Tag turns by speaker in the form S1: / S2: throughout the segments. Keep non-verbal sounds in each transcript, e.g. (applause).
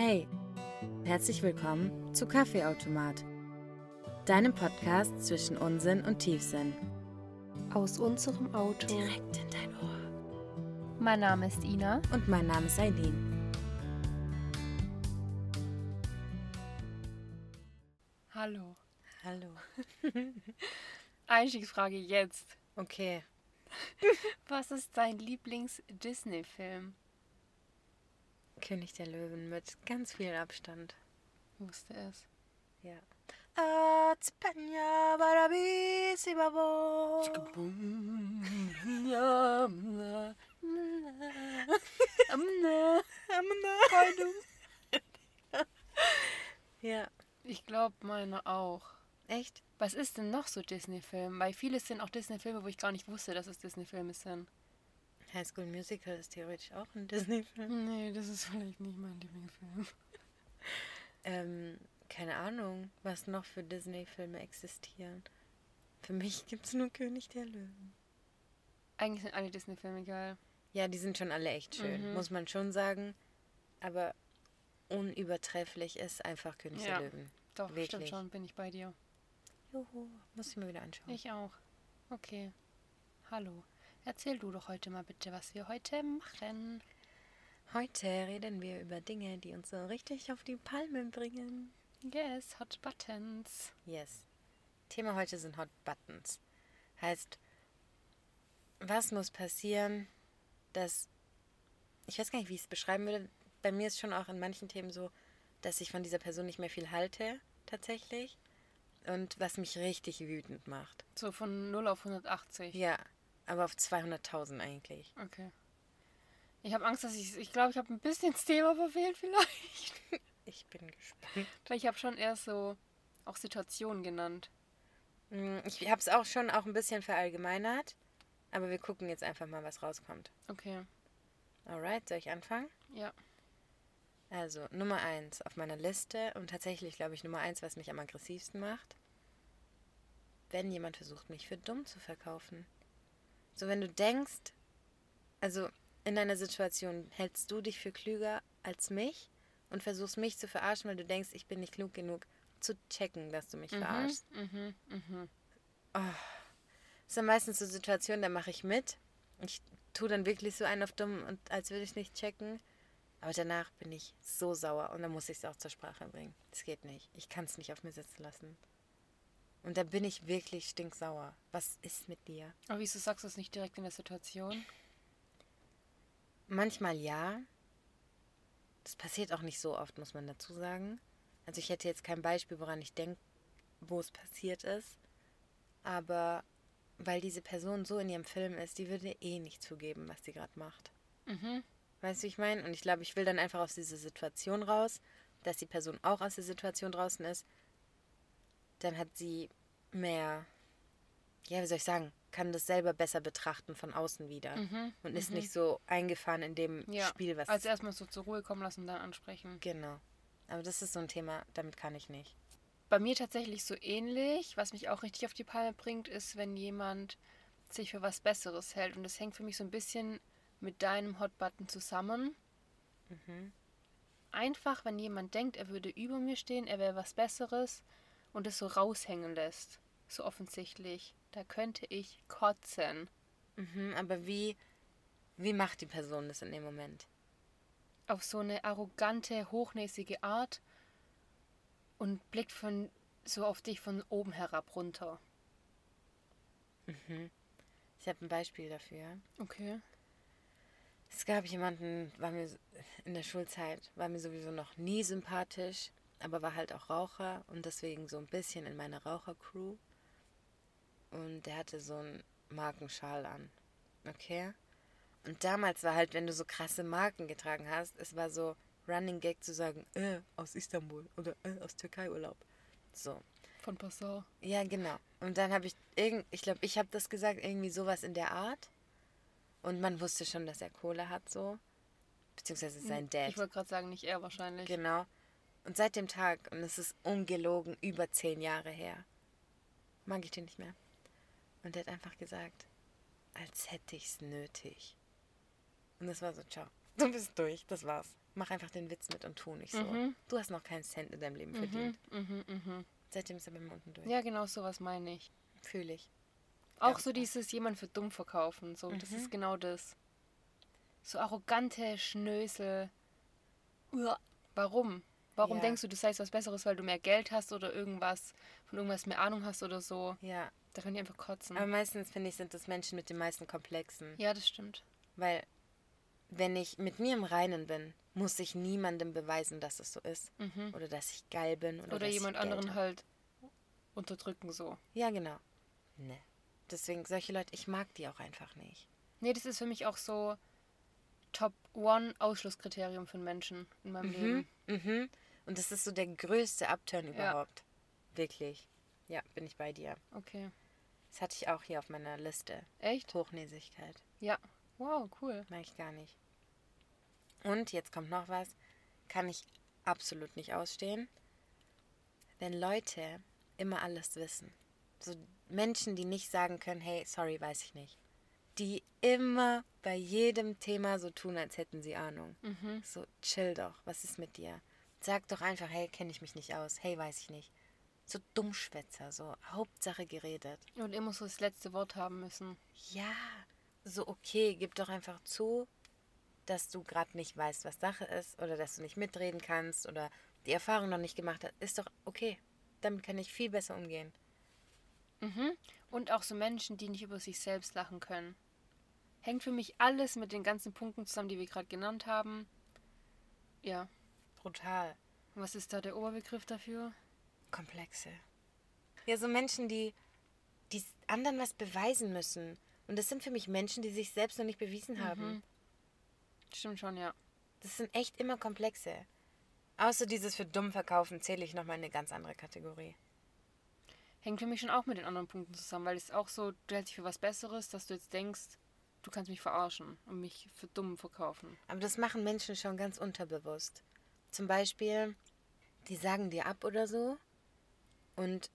S1: Hey, herzlich willkommen zu Kaffeeautomat, deinem Podcast zwischen Unsinn und Tiefsinn.
S2: Aus unserem Auto.
S1: Direkt in dein Ohr.
S2: Mein Name ist Ina.
S1: Und mein Name ist Eileen.
S2: Hallo.
S1: Hallo. (laughs)
S2: Einstiegsfrage jetzt.
S1: Okay.
S2: Was ist dein Lieblings-Disney-Film?
S1: König der Löwen mit ganz viel Abstand.
S2: Wusste es.
S1: Ja. (laughs) (laughs) Ja.
S2: Ich glaube, meine auch.
S1: Echt?
S2: Was ist denn noch so Disney-Film? Weil viele sind auch Disney-Filme, wo ich gar nicht wusste, dass es Disney-Filme sind.
S1: High School Musical ist theoretisch auch ein (laughs) Disney-Film.
S2: Nee, das ist vielleicht nicht mein Lieblingsfilm.
S1: Ähm, keine Ahnung, was noch für Disney-Filme existieren. Für mich (laughs) gibt's nur König der Löwen.
S2: Eigentlich sind alle Disney-Filme geil.
S1: Ja, die sind schon alle echt schön,
S2: Mhm.
S1: muss man schon sagen. Aber unübertrefflich ist einfach König
S2: Ja.
S1: der Löwen.
S2: Doch, stimmt
S1: Wirklich.
S2: schon, bin ich bei dir.
S1: Juhu, muss ich mir wieder anschauen.
S2: Ich auch. Okay. Hallo. Erzähl du doch heute mal bitte, was wir heute machen.
S1: Heute reden wir über Dinge, die uns so richtig auf die Palme bringen.
S2: Yes, Hot Buttons.
S1: Yes. Thema heute sind Hot Buttons. Heißt, was muss passieren, dass. Ich weiß gar nicht, wie ich es beschreiben würde. Bei mir ist schon auch in manchen Themen so, dass ich von dieser Person nicht mehr viel halte, tatsächlich. Und was mich richtig wütend macht.
S2: So von 0 auf 180.
S1: Ja, aber auf 200.000 eigentlich.
S2: Okay. Ich habe Angst, dass ich. Ich glaube, ich habe ein bisschen das Thema verfehlt, vielleicht. (laughs)
S1: Ich bin gespannt.
S2: Ich habe schon erst so auch Situationen genannt.
S1: Mm, Ich habe es auch schon auch ein bisschen verallgemeinert. Aber wir gucken jetzt einfach mal, was rauskommt.
S2: Okay.
S1: Alright, soll ich anfangen?
S2: Ja.
S1: Also, Nummer eins auf meiner Liste und tatsächlich, glaube ich, Nummer eins, was mich am aggressivsten macht, wenn jemand versucht, mich für dumm zu verkaufen. So, wenn du denkst, also in einer Situation hältst du dich für klüger als mich und versuchst mich zu verarschen, weil du denkst, ich bin nicht klug genug zu checken, dass du mich verarschst.
S2: Mhm, mhm.
S1: Das sind meistens so Situationen, da mache ich mit. Ich tue dann wirklich so einen auf dumm und als würde ich nicht checken. Aber danach bin ich so sauer und dann muss ich es auch zur Sprache bringen. Das geht nicht. Ich kann es nicht auf mir sitzen lassen. Und da bin ich wirklich stinksauer. Was ist mit dir?
S2: Aber wieso sagst du es nicht direkt in der Situation?
S1: Manchmal ja. Das passiert auch nicht so oft, muss man dazu sagen. Also ich hätte jetzt kein Beispiel, woran ich denke, wo es passiert ist. Aber weil diese Person so in ihrem Film ist, die würde eh nicht zugeben, was sie gerade macht.
S2: Mhm.
S1: Weißt du, wie ich meine? Und ich glaube, ich will dann einfach aus dieser Situation raus, dass die Person auch aus der Situation draußen ist. Dann hat sie mehr, ja, wie soll ich sagen, kann das selber besser betrachten von außen wieder. Und ist nicht so eingefahren in dem
S2: Mhm. Ja.
S1: Spiel, was.
S2: Also erstmal so zur Ruhe kommen lassen und dann ansprechen.
S1: genau. Aber das ist so ein Thema, damit kann ich nicht.
S2: Bei mir tatsächlich so ähnlich. Was mich auch richtig auf die Palme bringt, ist, wenn jemand sich für was Besseres hält. Und das hängt für mich so ein bisschen mit deinem Hotbutton zusammen. Einfach, wenn jemand denkt, er würde über mir stehen, er wäre was Besseres und es so raushängen lässt. So offensichtlich. Da könnte ich kotzen.
S1: Mhm, aber wie, wie macht die Person das in dem Moment?
S2: Auf so eine arrogante, hochnäsige Art und blickt von so auf dich von oben herab runter.
S1: Ich habe ein Beispiel dafür.
S2: Okay.
S1: Es gab jemanden, war mir in der Schulzeit, war mir sowieso noch nie sympathisch, aber war halt auch Raucher und deswegen so ein bisschen in meiner Rauchercrew. Und der hatte so einen Markenschal an. Okay? Und damals war halt, wenn du so krasse Marken getragen hast, es war so Running Gag zu sagen, äh, aus Istanbul oder äh, aus Türkei Urlaub. So.
S2: Von Passau.
S1: Ja, genau. Und dann habe ich irgend, ich glaube, ich habe das gesagt, irgendwie sowas in der Art. Und man wusste schon, dass er Kohle hat, so. Beziehungsweise sein Dad.
S2: Ich wollte gerade sagen, nicht er wahrscheinlich.
S1: Genau. Und seit dem Tag, und es ist ungelogen über zehn Jahre her, mag ich den nicht mehr. Und er hat einfach gesagt, als hätte ich's nötig. Und das war so, ciao. Du bist durch, das war's. Mach einfach den Witz mit und tu nicht so.
S2: Mhm.
S1: Du hast noch keinen Cent in deinem Leben verdient.
S2: Mhm, mhm.
S1: Seitdem ist er bei mir unten durch.
S2: Ja, genau sowas meine ich.
S1: Fühle ich.
S2: Auch
S1: Ganz
S2: so dieses jemand für dumm verkaufen. So, das
S1: Mhm.
S2: ist genau das. So arrogante Schnösel. Uah. Warum? Warum
S1: Ja.
S2: denkst du, du seist was Besseres, weil du mehr Geld hast oder irgendwas, von irgendwas mehr Ahnung hast oder so?
S1: Ja.
S2: Da kann ich einfach kotzen.
S1: Aber meistens, finde ich, sind das Menschen mit den meisten Komplexen.
S2: ja, das stimmt.
S1: Weil, wenn ich mit mir im Reinen bin, muss ich niemandem beweisen, dass es so ist.
S2: Mhm.
S1: Oder dass ich geil bin. Oder,
S2: Oder jemand anderen
S1: hab.
S2: halt unterdrücken so.
S1: Ja, genau. Ne. Deswegen, solche Leute, ich mag die auch einfach nicht.
S2: Nee, das ist für mich auch so Top One Ausschlusskriterium für einen Menschen in meinem Leben.
S1: Mhm. Und das ist so der größte Upturn überhaupt. Wirklich. Ja, bin ich bei dir.
S2: Okay.
S1: Das hatte ich auch hier auf meiner Liste.
S2: Echt?
S1: Hochnäsigkeit.
S2: Ja. Wow, cool.
S1: Mag ich gar nicht. Und jetzt kommt noch was. Kann ich absolut nicht ausstehen. Wenn Leute immer alles wissen. So Menschen, die nicht sagen können, hey, sorry, weiß ich nicht. Die immer bei jedem Thema so tun, als hätten sie Ahnung.
S2: Mhm.
S1: So, chill doch, was ist mit dir? Sag doch einfach, hey, kenne ich mich nicht aus. Hey, weiß ich nicht. So Dummschwätzer, so Hauptsache geredet.
S2: Und immer so das letzte Wort haben müssen.
S1: Ja, so okay, gib doch einfach zu, dass du gerade nicht weißt, was Sache ist oder dass du nicht mitreden kannst oder die Erfahrung noch nicht gemacht hast. Ist doch okay. Damit kann ich viel besser umgehen.
S2: Mhm. Und auch so Menschen, die nicht über sich selbst lachen können. Hängt für mich alles mit den ganzen Punkten zusammen, die wir gerade genannt haben. Ja.
S1: Brutal.
S2: Was ist da der Oberbegriff dafür?
S1: Komplexe. Ja, so Menschen, die, die anderen was beweisen müssen. Und das sind für mich Menschen, die sich selbst noch nicht bewiesen haben.
S2: Stimmt schon, ja.
S1: Das sind echt immer Komplexe. Außer dieses für dumm verkaufen zähle ich nochmal in eine ganz andere Kategorie.
S2: Hängt für mich schon auch mit den anderen Punkten zusammen, weil es auch so, du hältst dich für was Besseres, dass du jetzt denkst, du kannst mich verarschen und mich für dumm verkaufen.
S1: Aber das machen Menschen schon ganz unterbewusst. Zum Beispiel, die sagen dir ab oder so. Und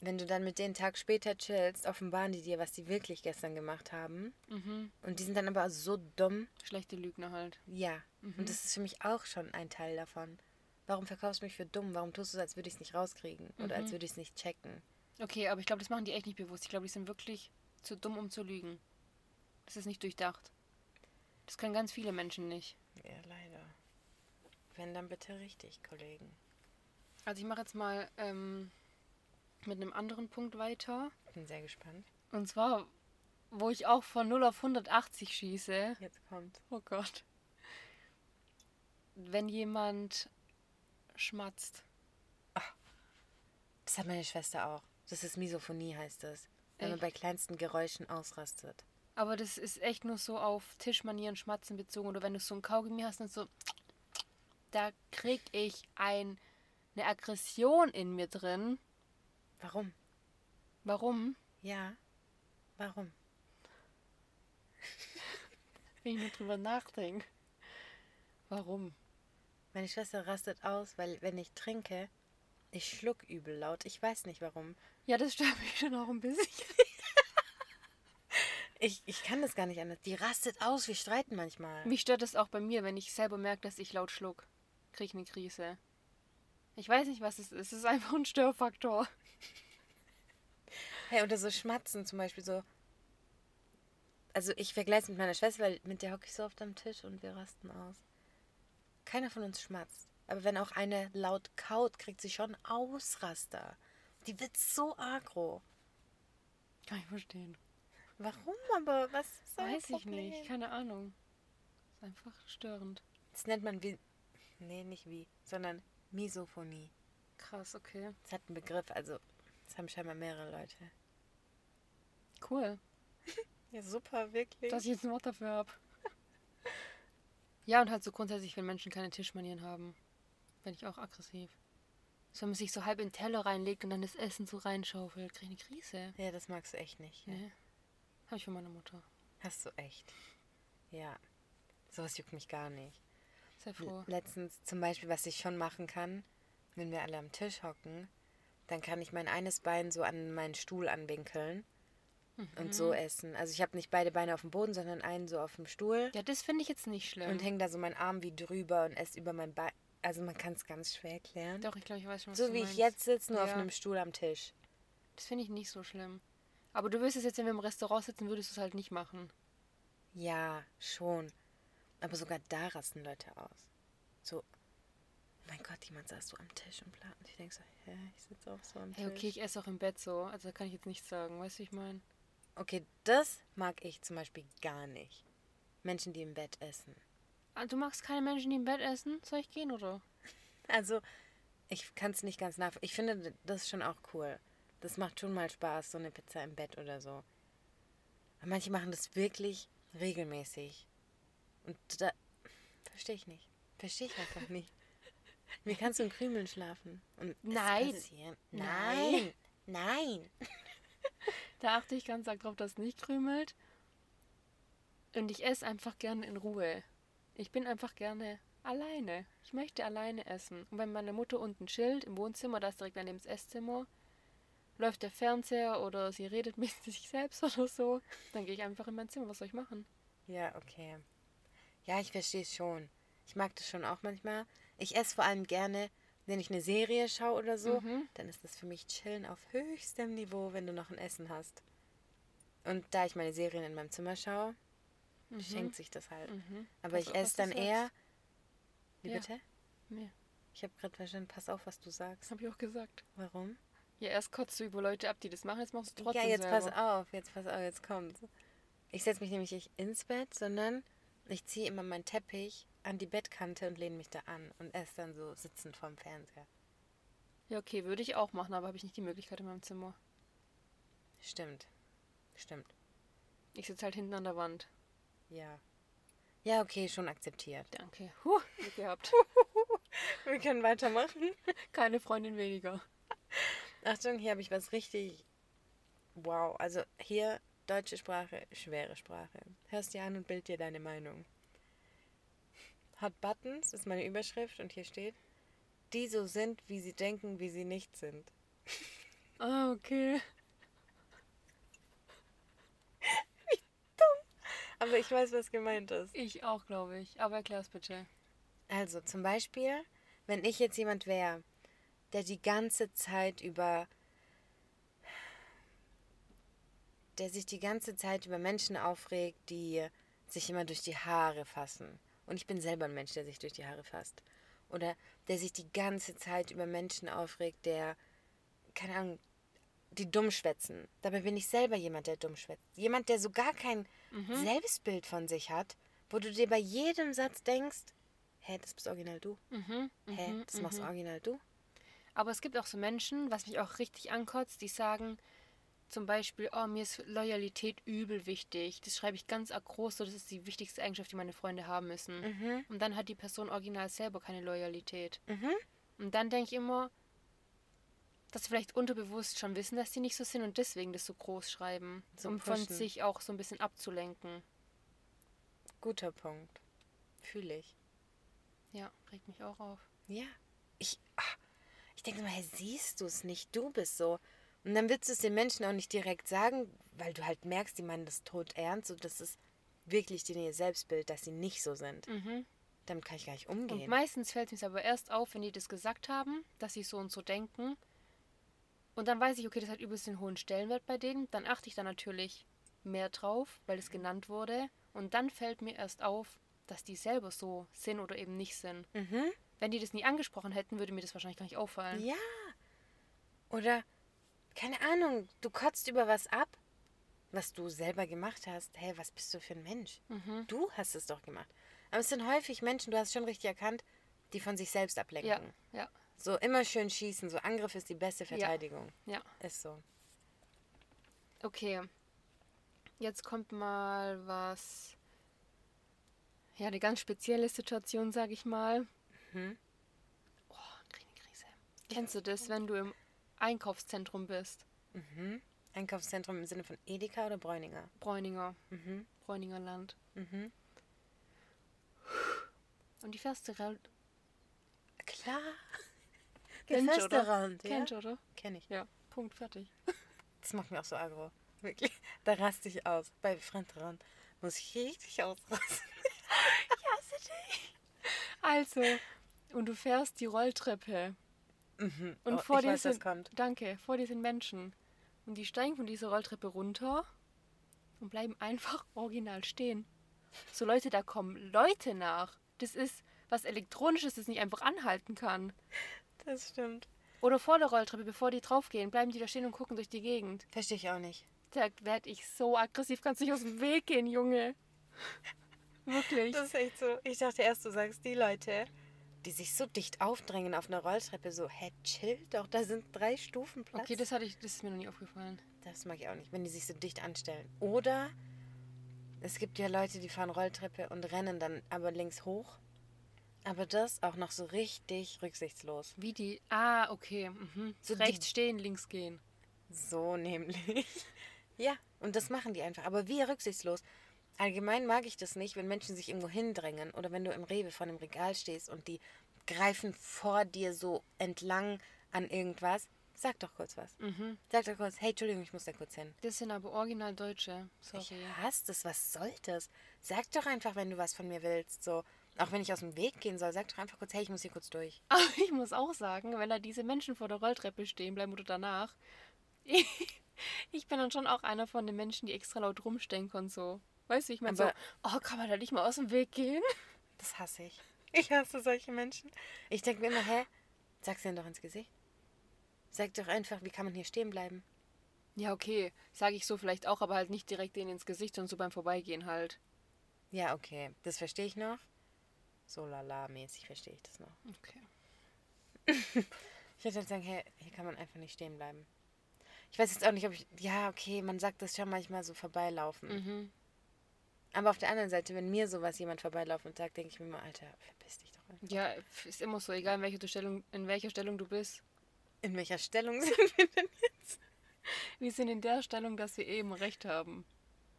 S1: wenn du dann mit denen einen Tag später chillst, offenbaren die dir, was die wirklich gestern gemacht haben.
S2: Mhm.
S1: Und die sind dann aber so dumm.
S2: Schlechte Lügner halt.
S1: Ja. Und das ist für mich auch schon ein Teil davon. Warum verkaufst du mich für dumm? Warum tust du es, als würde ich es nicht rauskriegen? Oder als würde ich es nicht checken?
S2: Okay, aber ich glaube, das machen die echt nicht bewusst. Ich glaube, die sind wirklich zu dumm, um zu lügen. Das ist nicht durchdacht. Das können ganz viele Menschen nicht.
S1: Ja, leider. Wenn dann bitte richtig, Kollegen.
S2: Also ich mache jetzt mal ähm, mit einem anderen Punkt weiter.
S1: Bin sehr gespannt.
S2: Und zwar, wo ich auch von 0 auf 180 schieße.
S1: Jetzt kommt.
S2: Oh Gott. Wenn jemand schmatzt.
S1: Das hat meine Schwester auch. Das ist Misophonie, heißt das. Wenn man
S2: Echt?
S1: bei kleinsten Geräuschen ausrastet.
S2: Aber das ist echt nur so auf Tischmanieren, Schmatzen bezogen. Oder wenn du so ein Kaugummi hast und so. Da krieg ich ein, eine Aggression in mir drin.
S1: Warum?
S2: Warum?
S1: Ja. Warum? (laughs)
S2: Wenn ich nur drüber nachdenke. Warum?
S1: Meine Schwester rastet aus, weil wenn ich trinke, ich schluck übel laut. Ich weiß nicht warum.
S2: Ja, das stört mich schon auch ein bisschen. (laughs) (laughs)
S1: Ich, ich kann das gar nicht anders. Die rastet aus, wir streiten manchmal.
S2: Mich stört das auch bei mir, wenn ich selber merke, dass ich laut schluck. Krieg ich eine Krise. Ich weiß nicht, was es ist. Es ist einfach ein Störfaktor.
S1: Hey, oder so Schmatzen zum Beispiel so. Also ich vergleiche es mit meiner Schwester, weil mit der hocke ich so oft am Tisch und wir rasten aus. Keiner von uns schmatzt. Aber wenn auch eine laut kaut, kriegt sie schon Ausraster. Die wird so agro.
S2: Kann ich verstehen.
S1: Warum aber? Was euer
S2: Weiß ich nicht. Keine Ahnung. Ist einfach störend.
S1: Das nennt man wie. Nee, nicht wie, sondern Misophonie.
S2: Krass, okay.
S1: Das hat einen Begriff, also das haben scheinbar mehrere Leute.
S2: Cool. (laughs)
S1: Ja, super, wirklich.
S2: Dass ich jetzt ein Wort dafür habe. ja, und halt so grundsätzlich, wenn Menschen keine Tischmanieren haben, bin ich auch aggressiv. So, wenn man sich so halb in den Teller reinlegt und dann das Essen so reinschaufelt, kriege ich eine Krise.
S1: ja, das magst du echt nicht. Ja.
S2: Nee. Habe ich von meiner Mutter.
S1: Hast du echt. Ja. Sowas juckt mich gar nicht.
S2: Sehr froh.
S1: Letztens zum Beispiel, was ich schon machen kann, wenn wir alle am Tisch hocken, dann kann ich mein eines Bein so an meinen Stuhl anwinkeln und so essen. Also ich habe nicht beide Beine auf dem Boden, sondern einen so auf dem Stuhl
S2: Ja, das finde ich jetzt nicht schlimm.
S1: und hänge da so meinen Arm wie drüber und esse über mein Bein. Also man kann es ganz schwer erklären.
S2: Doch, ich glaube, ich weiß schon, was
S1: so wie
S2: meinst.
S1: ich jetzt sitze, nur auf
S2: Ja.
S1: einem Stuhl am Tisch.
S2: Das finde ich nicht so schlimm. Aber du wirst es jetzt, wenn wir im Restaurant sitzen, würdest du es halt nicht machen.
S1: Ja, schon. Aber sogar da rasten Leute aus. So, oh mein Gott, jemand saß so am Tisch und bla. Und ich denke so, hä, ich sitze auch so am
S2: Hey,
S1: Tisch.
S2: okay, ich esse auch im Bett so. Also da kann ich jetzt nichts sagen. Weißt du, wie ich meine?
S1: Okay, das mag ich zum Beispiel gar nicht. Menschen, die im Bett essen.
S2: Ah, du magst keine Menschen, die im Bett essen? Soll ich gehen, oder? (laughs)
S1: Also, ich kann es nicht ganz nachvollziehen. Ich finde das schon auch cool. Das macht schon mal Spaß, so eine Pizza im Bett oder so. Aber manche machen das wirklich regelmäßig. Und da verstehe ich nicht. Verstehe ich einfach nicht. Wie kannst du in Krümeln schlafen? Und
S2: Nein. Nein.
S1: Nein. (laughs)
S2: Da achte ich ganz arg drauf, dass es nicht krümelt. Und ich esse einfach gerne in Ruhe. Ich bin einfach gerne alleine. Ich möchte alleine essen. Und wenn meine Mutter unten chillt im Wohnzimmer, da ist direkt daneben das Esszimmer, läuft der Fernseher oder sie redet (laughs) mit sich selbst oder so, dann gehe ich einfach in mein Zimmer. Was soll ich machen?
S1: Ja, okay. Ja, ich verstehe es schon. Ich mag das schon auch manchmal. Ich esse vor allem gerne, wenn ich eine Serie schaue oder so,
S2: Mhm.
S1: dann ist das für mich Chillen auf höchstem Niveau, wenn du noch ein Essen hast. Und da ich meine Serien in meinem Zimmer schaue, schenkt sich das halt.
S2: Mhm.
S1: Aber
S2: Pass
S1: ich esse dann eher. Wie
S2: Ja.
S1: bitte?
S2: Nee,
S1: Ich habe gerade verstanden, pass auf, was du sagst.
S2: habe ich auch gesagt.
S1: Warum?
S2: Ja, erst kotzt du über Leute ab, die das machen, jetzt machst du trotzdem
S1: ja, jetzt
S2: selber.
S1: pass auf, jetzt pass auf, jetzt kommt's. Ich setze mich nämlich nicht ins Bett, sondern ich ziehe immer meinen Teppich an die Bettkante und lehne mich da an und esse dann so sitzend vorm Fernseher.
S2: Ja, okay, würde ich auch machen, aber habe ich nicht die Möglichkeit in meinem Zimmer.
S1: Stimmt. Stimmt.
S2: Ich sitze halt hinten an der Wand.
S1: Ja. Ja, okay, schon akzeptiert.
S2: Danke. Huh, Glück gehabt. (laughs)
S1: Wir können weitermachen. (laughs)
S2: Keine Freundin weniger.
S1: Achtung, hier habe ich was richtig. Wow. Also hier deutsche Sprache, schwere Sprache. Hörst dir an und bild dir deine Meinung. Hot Buttons ist meine Überschrift und hier steht, die so sind, wie sie denken, wie sie nicht sind.
S2: Ah, okay. (laughs)
S1: Aber ich weiß, was gemeint ist.
S2: Ich auch, glaube ich. Aber erklär's bitte.
S1: Also zum Beispiel, wenn ich jetzt jemand wäre, der die ganze Zeit über, der sich die ganze Zeit über Menschen aufregt, die sich immer durch die Haare fassen. Und ich bin selber ein Mensch, der sich durch die Haare fasst. Oder der sich die ganze Zeit über Menschen aufregt, der, keine Ahnung, die dumm schwätzen. Dabei bin ich selber jemand, der dumm schwätzt. Jemand, der so gar kein Selbstbild von sich hat, wo du dir bei jedem Satz denkst, hä, das bist original du.
S2: Mhm.
S1: Hä,
S2: mhm,
S1: das machst
S2: mhm.
S1: original du.
S2: Aber es gibt auch so Menschen, was mich auch richtig ankotzt, die sagen zum Beispiel, oh, mir ist Loyalität übel wichtig. Das schreibe ich ganz groß, so das ist die wichtigste Eigenschaft, die meine Freunde haben müssen.
S1: Mhm.
S2: Und dann hat die Person original selber keine Loyalität.
S1: Mhm.
S2: Und dann denke ich immer, dass sie vielleicht unterbewusst schon wissen, dass die nicht so sind und deswegen das so groß schreiben,
S1: So
S2: um von
S1: pushen.
S2: sich auch so ein bisschen abzulenken.
S1: Guter Punkt. Fühle ich.
S2: Ja, regt mich auch auf.
S1: Ja. Ich, ach, ich denke mal, siehst du es nicht, du bist so. Und dann willst du es den Menschen auch nicht direkt sagen, weil du halt merkst, die meinen das tot ernst und das ist wirklich denen ihr Selbstbild, dass sie nicht so sind.
S2: Mhm.
S1: Damit kann ich gar nicht
S2: Und
S1: umgehen.
S2: meistens fällt es mir aber erst auf, wenn die das gesagt haben, dass sie so und so denken. Und dann weiß ich, okay, das hat übelst den hohen Stellenwert bei denen. Dann achte ich da natürlich mehr drauf, weil es genannt wurde. Und dann fällt mir erst auf, dass die selber so sind oder eben nicht sind.
S1: Mhm.
S2: Wenn die das nie angesprochen hätten, würde mir das wahrscheinlich gar nicht auffallen.
S1: Ja. Oder, keine Ahnung, du kotzt über was ab, was du selber gemacht hast. Hey, was bist du für ein Mensch?
S2: Mhm.
S1: Du hast es doch gemacht. Aber es sind häufig Menschen, du hast schon richtig erkannt, die von sich selbst ablenken.
S2: Ja, ja,
S1: So immer schön schießen, so Angriff ist die beste Verteidigung.
S2: ja.
S1: Ist so.
S2: Okay. Jetzt kommt mal was. Ja, eine ganz spezielle Situation, sag ich mal.
S1: Mhm.
S2: Oh, Krise. Kennst du das, wenn du im Einkaufszentrum bist?
S1: Mhm. Einkaufszentrum im Sinne von Edeka oder Bräuninger?
S2: Bräuninger,
S1: Mhm.
S2: Bräuninger Land.
S1: Mhm.
S2: Und die fährst du
S1: Klar. (laughs)
S2: Kennst du, oder?
S1: Restaurant, ja?
S2: Kennst du, oder?
S1: Kenn ich.
S2: Ja. Punkt, fertig. (laughs)
S1: Das macht mir auch so aggro. Wirklich, da raste ich aus. Bei Fremdtrauen muss ich richtig ausrasten.
S2: ich hasse dich. Also, und du fährst die Rolltreppe.
S1: Mhm.
S2: Und
S1: oh,
S2: vor dir
S1: weiß,
S2: sind, danke, vor dir sind Menschen. Und die steigen von dieser Rolltreppe runter und bleiben einfach (laughs) original stehen. So Leute, da kommen Leute nach. Das ist was Elektronisches, das nicht einfach anhalten kann.
S1: Das stimmt.
S2: Oder vor der Rolltreppe, bevor die draufgehen, bleiben die da stehen und gucken durch die Gegend.
S1: Verstehe ich auch nicht.
S2: Da werde ich so aggressiv, kannst nicht aus dem Weg gehen, Junge. (laughs) Wirklich.
S1: Das ist echt so. Ich dachte erst, du sagst die Leute, die sich so dicht aufdrängen auf einer Rolltreppe, so, hä, chill doch, da sind drei Stufen Platz.
S2: okay, das hatte ich, das ist mir noch nie aufgefallen.
S1: Das mag ich auch nicht, wenn die sich so dicht anstellen. Oder es gibt ja Leute, die fahren Rolltreppe und rennen dann aber links hoch. Aber das auch noch so richtig rücksichtslos.
S2: Wie die. Ah, okay. Mhm.
S1: So
S2: Rechts stehen, links gehen.
S1: So nämlich. (laughs) ja, und das machen die einfach. Aber wie rücksichtslos. Allgemein mag ich das nicht, wenn Menschen sich irgendwo hindrängen oder wenn du im Rewe vor einem Regal stehst und die greifen vor dir so entlang an irgendwas. Sag doch kurz was.
S2: Mhm.
S1: Sag doch kurz, hey, Entschuldigung, ich muss da kurz hin.
S2: Das sind aber original Deutsche. Sorry.
S1: Ich hasse das, was soll das? Sag doch einfach, wenn du was von mir willst. So, auch wenn ich aus dem Weg gehen soll, sag doch einfach kurz, hey, ich muss hier kurz durch. (laughs)
S2: Aber ich muss auch sagen, wenn da diese Menschen vor der Rolltreppe stehen bleiben oder danach, (laughs) ich bin dann schon auch einer von den Menschen, die extra laut rumstenken und so. Weißt du, ich meine so, oh, kann man da nicht mal aus dem Weg gehen?
S1: Das hasse ich. Ich hasse solche Menschen. Ich denke mir immer, hä? Sag's denen doch ins Gesicht. Sag doch einfach, wie kann man hier stehen bleiben?
S2: Ja, okay, sage ich so vielleicht auch, aber halt nicht direkt denen ins Gesicht und so beim Vorbeigehen halt.
S1: Ja, okay, das verstehe ich noch. So lala-mäßig verstehe ich das noch.
S2: Okay. (laughs)
S1: Ich würde halt sagen, hey, hier kann man einfach nicht stehen bleiben. Ich weiß jetzt auch nicht, ob ich. Ja, okay, man sagt das schon manchmal so vorbeilaufen.
S2: Mhm.
S1: Aber auf der anderen Seite, wenn mir sowas jemand vorbeilaufen und sagt, denke ich mir immer, Alter, verpiss dich doch einfach.
S2: Ja, ist immer so, egal in welcher Stellung, in welcher Stellung du bist.
S1: In welcher Stellung (laughs) sind wir denn jetzt?
S2: Wir sind in der Stellung, dass wir eben recht haben.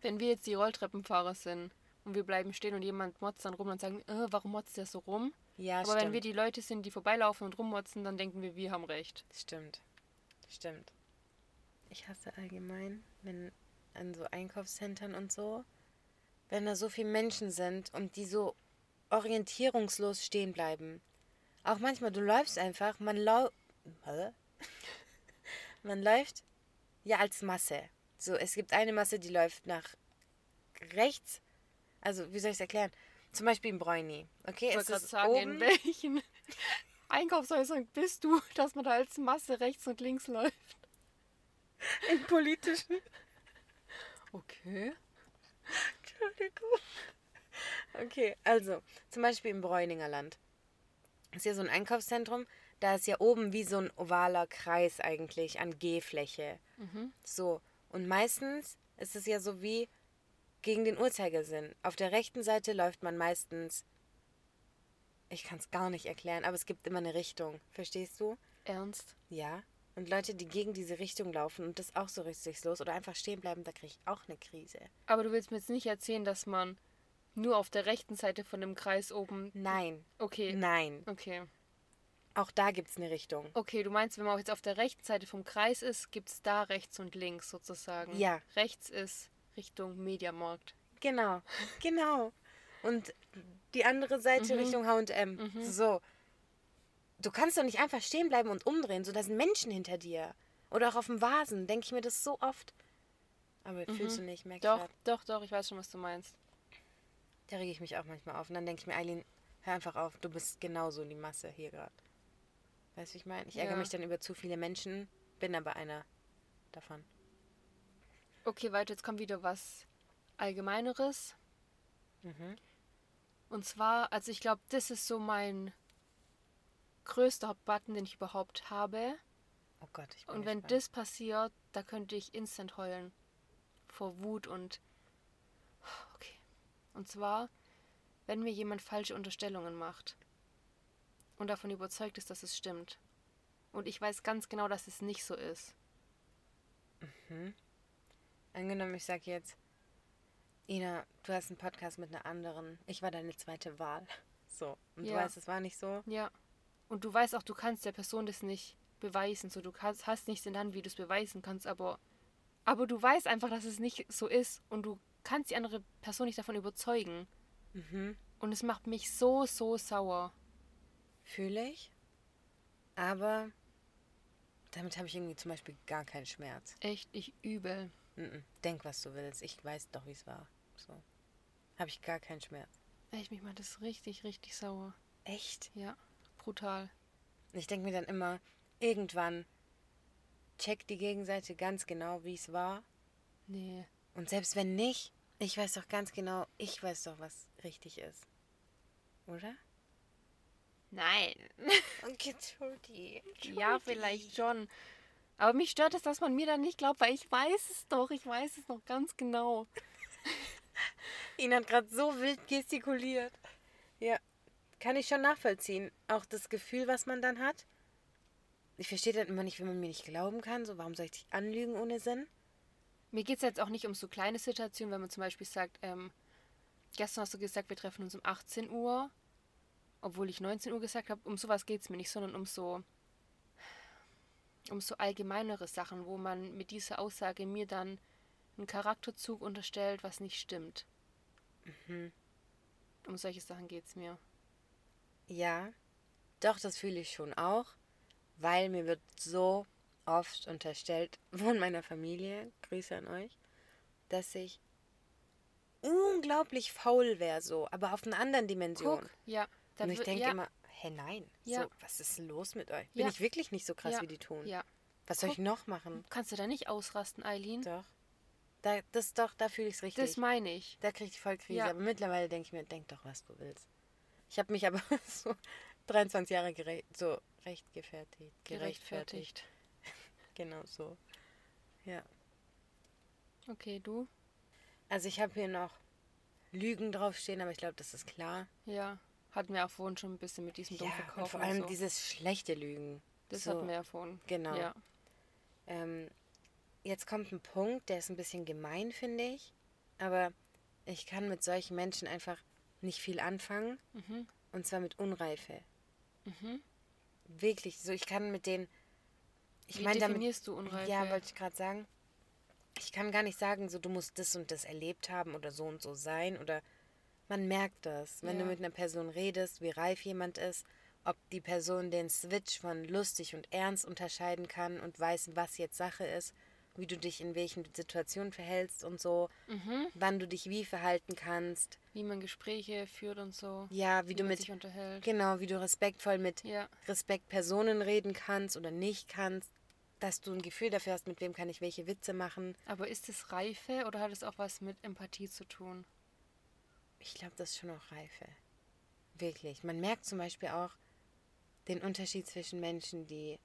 S2: Wenn wir jetzt die Rolltreppenfahrer sind und wir bleiben stehen und jemand motzt dann rum und sagen, äh, warum motzt der so rum?
S1: Ja,
S2: Aber
S1: stimmt.
S2: wenn wir die Leute sind, die vorbeilaufen und rummotzen, dann denken wir, wir haben recht.
S1: Stimmt. Stimmt. Ich hasse allgemein, wenn an so Einkaufszentren und so, wenn da so viele Menschen sind und die so orientierungslos stehen bleiben. Auch manchmal, du läufst einfach, man Hä? (laughs) man läuft ja als Masse. So, es gibt eine Masse, die läuft nach rechts. Also, wie soll ich es erklären? Zum Beispiel im Bräuni. Okay,
S2: Ich
S1: es ist
S2: sagen,
S1: oben,
S2: in welchen (laughs) Einkaufshäusern bist du, (laughs) dass man da als Masse rechts und links läuft?
S1: in politischen
S2: Okay.
S1: Entschuldigung. Okay, also zum Beispiel im Bräuninger Land. Ist ja so ein Einkaufszentrum. Da ist ja oben wie so ein ovaler Kreis eigentlich an Gehfläche. So. Und meistens ist es ja so wie gegen den Uhrzeigersinn. Auf der rechten Seite läuft man meistens. Ich kann es gar nicht erklären, aber es gibt immer eine Richtung. Verstehst du?
S2: Ernst?
S1: Ja. Und Leute, die gegen diese Richtung laufen und das auch so rücksichtslos oder einfach stehen bleiben, da kriege ich auch eine Krise.
S2: Aber du willst mir jetzt nicht erzählen, dass man nur auf der rechten Seite von dem Kreis oben.
S1: Nein.
S2: Okay.
S1: Nein.
S2: Okay.
S1: Auch da gibt es eine Richtung.
S2: Okay, du meinst, wenn man jetzt auf der rechten Seite vom Kreis ist, gibt es da rechts und links sozusagen.
S1: Ja.
S2: Rechts ist Richtung Mediamarkt.
S1: Genau, genau. Und die andere Seite Richtung HM. So. Du kannst doch nicht einfach stehen bleiben und umdrehen, so da sind Menschen hinter dir. Oder auch auf dem Vasen, denke ich mir das so oft. Aber fühlst du nicht, merk ich
S2: Doch,
S1: grad.
S2: doch, doch, ich weiß schon, was du meinst.
S1: Da rege ich mich auch manchmal auf. Und dann denke ich mir, Eileen, hör einfach auf, du bist genauso die Masse hier gerade. Weißt du, wie ich meine? Ich ärgere
S2: Ja.
S1: mich dann über zu viele Menschen, bin aber einer davon.
S2: Okay, weiter, jetzt kommt wieder was Allgemeineres.
S1: Mhm.
S2: Und zwar, also ich glaube, das ist so mein größter Button, den ich überhaupt habe.
S1: Oh Gott, ich bin
S2: Und wenn
S1: gespannt.
S2: das passiert, da könnte ich instant heulen. Vor Wut und. Okay. Und zwar, wenn mir jemand falsche Unterstellungen macht. Und davon überzeugt ist, dass es stimmt. Und ich weiß ganz genau, dass es nicht so ist.
S1: Angenommen, ich sage jetzt, Ina, du hast einen Podcast mit einer anderen. Ich war deine zweite Wahl. So. Und du
S2: Ja.
S1: weißt, es war nicht so.
S2: Ja. Und du weißt auch, du kannst der Person das nicht beweisen. So, du kannst, hast nichts in der Hand, wie du es beweisen kannst, aber Aber du weißt einfach, dass es nicht so ist und du kannst die andere Person nicht davon überzeugen.
S1: Mhm.
S2: Und es macht mich so, so sauer.
S1: Fühle ich. Aber damit habe ich irgendwie zum Beispiel gar keinen Schmerz.
S2: Echt, ich übel.
S1: Mhm. Denk, was du willst. Ich weiß doch, wie es war. So. Habe ich gar keinen Schmerz.
S2: Echt, mich macht das richtig, richtig sauer.
S1: Echt?
S2: Ja, brutal.
S1: Ich denke mir dann immer, irgendwann checkt die Gegenseite ganz genau, wie es war.
S2: Nee.
S1: Und selbst wenn nicht, ich weiß doch ganz genau, ich weiß doch, was richtig ist. Oder?
S2: Nein. (laughs)
S1: Okay, Trudy.
S2: Ja, vielleicht schon. Aber mich stört es, dass man mir dann nicht glaubt, weil ich weiß es doch. Ich weiß es noch ganz genau. (laughs)
S1: Ihn hat gerade so wild gestikuliert. Kann ich schon nachvollziehen. Auch das Gefühl, was man dann hat. Ich verstehe dann immer nicht, wenn man mir nicht glauben kann. So, warum soll ich dich anlügen ohne Sinn?
S2: Mir geht es jetzt auch nicht um so kleine Situationen, wenn man zum Beispiel sagt, ähm, gestern hast du gesagt, wir treffen uns um 18 Uhr, obwohl ich 19 Uhr gesagt habe. Um sowas geht es mir nicht, sondern um so, um so allgemeinere Sachen, wo man mit dieser Aussage mir dann einen Charakterzug unterstellt, was nicht stimmt.
S1: Mhm.
S2: Um solche Sachen geht es mir.
S1: Ja, doch, das fühle ich schon auch, weil mir wird so oft unterstellt (laughs) von meiner Familie, Grüße an euch, dass ich unglaublich faul wäre so, aber auf einer anderen Dimension.
S2: Guck, ja.
S1: Und ich denke
S2: ja,
S1: immer, hä, nein,
S2: Ja.
S1: so, was ist los mit euch? Bin
S2: Ja.
S1: ich wirklich nicht so krass, wie die tun?
S2: Ja.
S1: Was soll ich
S2: Guck.
S1: noch machen?
S2: Kannst du da nicht ausrasten, Eileen?
S1: Doch. Da, das doch, da fühle ich es richtig.
S2: Das meine ich.
S1: Da kriege ich voll Krise. Aber mittlerweile denke ich mir, denk doch, was du willst. Ich habe mich aber (laughs) so 23 Jahre gere so rechtgefertigt.
S2: Gerechtfertigt. (laughs)
S1: Genau so. Ja.
S2: Okay, du?
S1: Also ich habe hier noch Lügen draufstehen, aber ich glaube, das ist klar.
S2: Ja. Hatten wir auch vorhin schon ein bisschen mit diesem
S1: Ja,
S2: dumpfen Verkauf.
S1: vor allem
S2: so.
S1: dieses schlechte Lügen.
S2: Das
S1: so,
S2: hatten wir ja vorhin.
S1: Genau.
S2: Ja.
S1: Ähm, jetzt kommt ein Punkt, der ist ein bisschen gemein, finde ich. Aber ich kann mit solchen Menschen einfach nicht viel anfangen.
S2: Mhm.
S1: Und zwar mit Unreife.
S2: Mhm.
S1: Wirklich. So, ich kann mit denen. Ich
S2: Wie
S1: meine damit.
S2: definierst du Unreife?
S1: Ja, wollte ich gerade sagen. Ich kann gar nicht sagen, so du musst das und das erlebt haben oder so und so sein oder man merkt das, wenn du
S2: Ja.
S1: mit einer Person redest, wie reif jemand ist, ob die Person den Switch von lustig und ernst unterscheiden kann und weiß, was jetzt Sache ist, wie du dich in welchen Situationen verhältst und so,
S2: Mhm.
S1: wann du dich wie verhalten kannst.
S2: Wie man Gespräche führt und so.
S1: Ja, wie,
S2: Wie
S1: du
S2: man
S1: mit
S2: sich unterhält.
S1: genau, wie du respektvoll mit
S2: Ja.
S1: Respekt Personen reden kannst oder nicht kannst, dass du ein Gefühl dafür hast, mit wem kann ich welche Witze machen.
S2: Aber ist es Reife oder hat es auch was mit Empathie zu tun?
S1: Ich glaube, das ist schon auch Reife. Wirklich. Man merkt zum Beispiel auch den Unterschied zwischen Menschen, die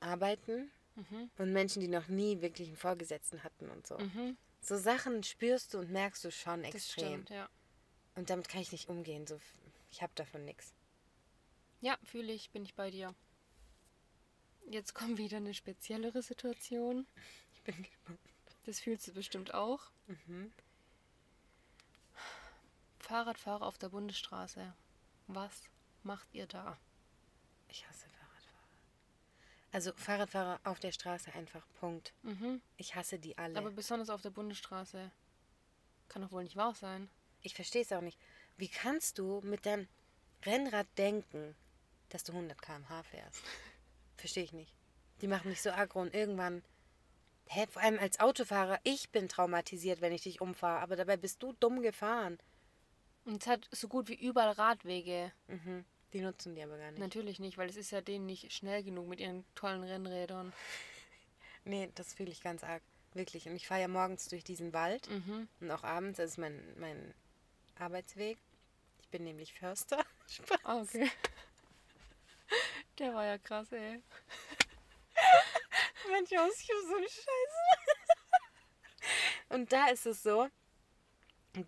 S1: arbeiten
S2: Mhm.
S1: und Menschen, die noch nie wirklich einen Vorgesetzten hatten und so.
S2: Mhm.
S1: So Sachen spürst du und merkst du schon extrem.
S2: stimmt, ja.
S1: Und damit kann ich nicht umgehen. So, ich habe davon nichts.
S2: Ja, fühle ich, bin ich bei dir. Jetzt kommt wieder eine speziellere Situation.
S1: Ich bin gespannt.
S2: Das fühlst du bestimmt auch.
S1: Mhm.
S2: Fahrradfahrer auf der Bundesstraße. Was macht ihr da?
S1: Ich hasse. Also Fahrradfahrer auf der Straße einfach. Punkt.
S2: Mhm.
S1: Ich hasse die alle.
S2: Aber besonders auf der Bundesstraße. Kann doch wohl nicht wahr sein.
S1: Ich verstehe es auch nicht. Wie kannst du mit deinem Rennrad denken, dass du 100 km/h fährst? (laughs) Verstehe ich nicht. Die machen mich so aggro und irgendwann. Hä, vor allem als Autofahrer, ich bin traumatisiert, wenn ich dich umfahre, aber dabei bist du dumm gefahren.
S2: Und es hat so gut wie überall Radwege.
S1: Mhm. Die nutzen die aber gar nicht.
S2: Natürlich nicht, weil es ist ja denen nicht schnell genug mit ihren tollen Rennrädern. (laughs)
S1: Nee, das fühle ich ganz arg. Wirklich. Und ich fahre ja morgens durch diesen Wald
S2: Mhm.
S1: und auch abends, das ist mein, mein Arbeitsweg. Ich bin nämlich Förster. (laughs) Spaß.
S2: Ah, okay. Der war ja krass, ey. (laughs)
S1: Manchmal ist ich so eine Scheiße. und da ist es so,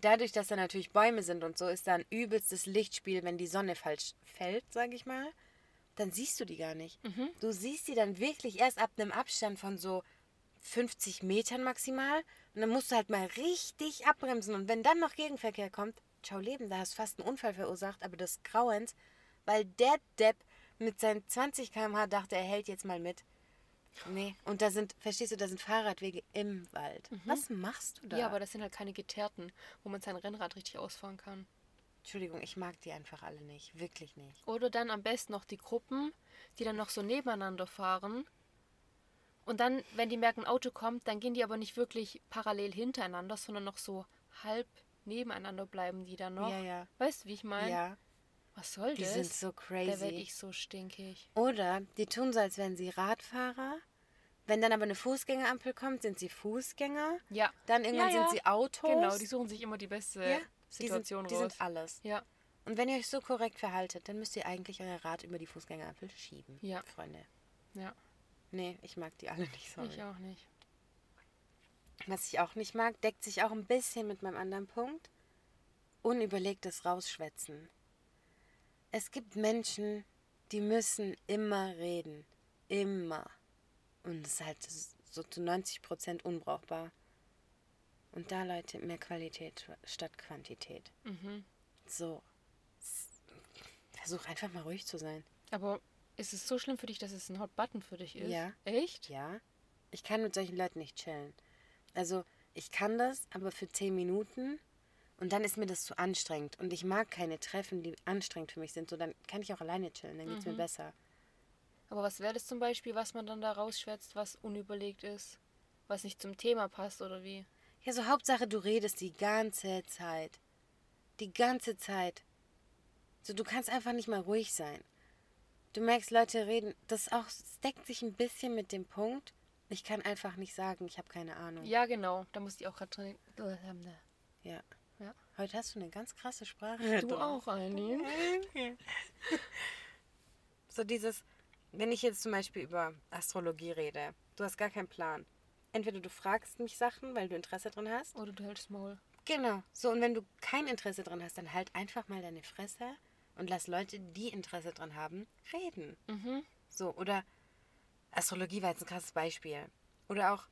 S1: dadurch, dass da natürlich Bäume sind und so, ist da ein übelstes Lichtspiel, wenn die Sonne falsch fällt, sag ich mal. Dann siehst du die gar nicht.
S2: Mhm.
S1: Du siehst die dann wirklich erst ab einem Abstand von so 50 Metern maximal. Und dann musst du halt mal richtig abbremsen. Und wenn dann noch Gegenverkehr kommt, ciao Leben, da hast du fast einen Unfall verursacht, aber des Grauens, weil der Depp mit seinen 20 km/h dachte, er hält jetzt mal mit. Nee. Und da sind, verstehst du, da sind Fahrradwege im Wald. Was machst du da?
S2: Mhm. Ja, aber das sind halt keine geteerten, wo man sein Rennrad richtig ausfahren kann.
S1: Entschuldigung, ich mag die einfach alle nicht. Wirklich nicht.
S2: Oder dann am besten noch die Gruppen, die dann noch so nebeneinander fahren. Und dann, wenn die merken, ein Auto kommt, dann gehen die aber nicht wirklich parallel hintereinander, sondern noch so halb nebeneinander bleiben die dann noch.
S1: Ja, ja.
S2: Weißt du, wie ich meine?
S1: Ja,
S2: Was soll
S1: die
S2: das?
S1: sind so
S2: da werde
S1: crazy.
S2: ich so stinkig.
S1: Oder die tun so, als wären sie Radfahrer. Wenn dann aber eine Fußgängerampel kommt, sind sie Fußgänger.
S2: Ja.
S1: Dann irgendwann
S2: Ja, ja.
S1: sind sie Autos.
S2: Genau, die suchen sich immer die beste
S1: ja,
S2: Situation
S1: die sind, die
S2: raus.
S1: sind alles.
S2: ja,
S1: Und wenn ihr euch so korrekt verhaltet, dann müsst ihr eigentlich euer Rad über die Fußgängerampel schieben.
S2: Ja.
S1: Freunde.
S2: ja,
S1: Nee, ich mag die alle nicht so.
S2: ich auch nicht.
S1: Was ich auch nicht mag, deckt sich auch ein bisschen mit meinem anderen Punkt. Unüberlegtes Rausschwätzen. Es gibt Menschen, die müssen immer reden. Immer. Und es ist halt so zu 90 Prozent unbrauchbar. Und da, Leute, mehr Qualität statt Quantität.
S2: Mhm.
S1: So. Versuch einfach mal ruhig zu sein.
S2: Aber ist es so schlimm für dich, dass es ein Hot Button für dich ist?
S1: Ja.
S2: Echt?
S1: Ja. Ich kann mit solchen Leuten nicht chillen. Also, ich kann das, aber für 10 Minuten. Und dann ist mir das zu anstrengend. Und ich mag keine Treffen, die anstrengend für mich sind. So, dann kann ich auch alleine chillen. Dann geht's mir besser.
S2: Aber was wäre das zum Beispiel, was man dann da rausschwätzt, was unüberlegt ist? Was nicht zum Thema passt oder wie?
S1: Ja, so Hauptsache, du redest die ganze Zeit. Die ganze Zeit. So, du kannst einfach nicht mal ruhig sein. Du merkst, Leute reden, das auch, es deckt sich ein bisschen mit dem Punkt. Ich kann einfach nicht sagen, ich habe keine Ahnung.
S2: Ja, genau. Da musste ich auch gerade dran.
S1: Ja. Heute hast du eine ganz krasse Sprache.
S2: Du auch, Eileen.
S1: So dieses, wenn ich jetzt zum Beispiel über Astrologie rede, du hast gar keinen Plan. Entweder du fragst mich Sachen, weil du Interesse dran hast.
S2: Oder du hältst Maul.
S1: Genau. So, und wenn du kein Interesse dran hast, dann halt einfach mal deine Fresse und lass Leute, die Interesse dran haben, reden.
S2: Mhm.
S1: So, oder Astrologie war jetzt ein krasses Beispiel. Oder auch,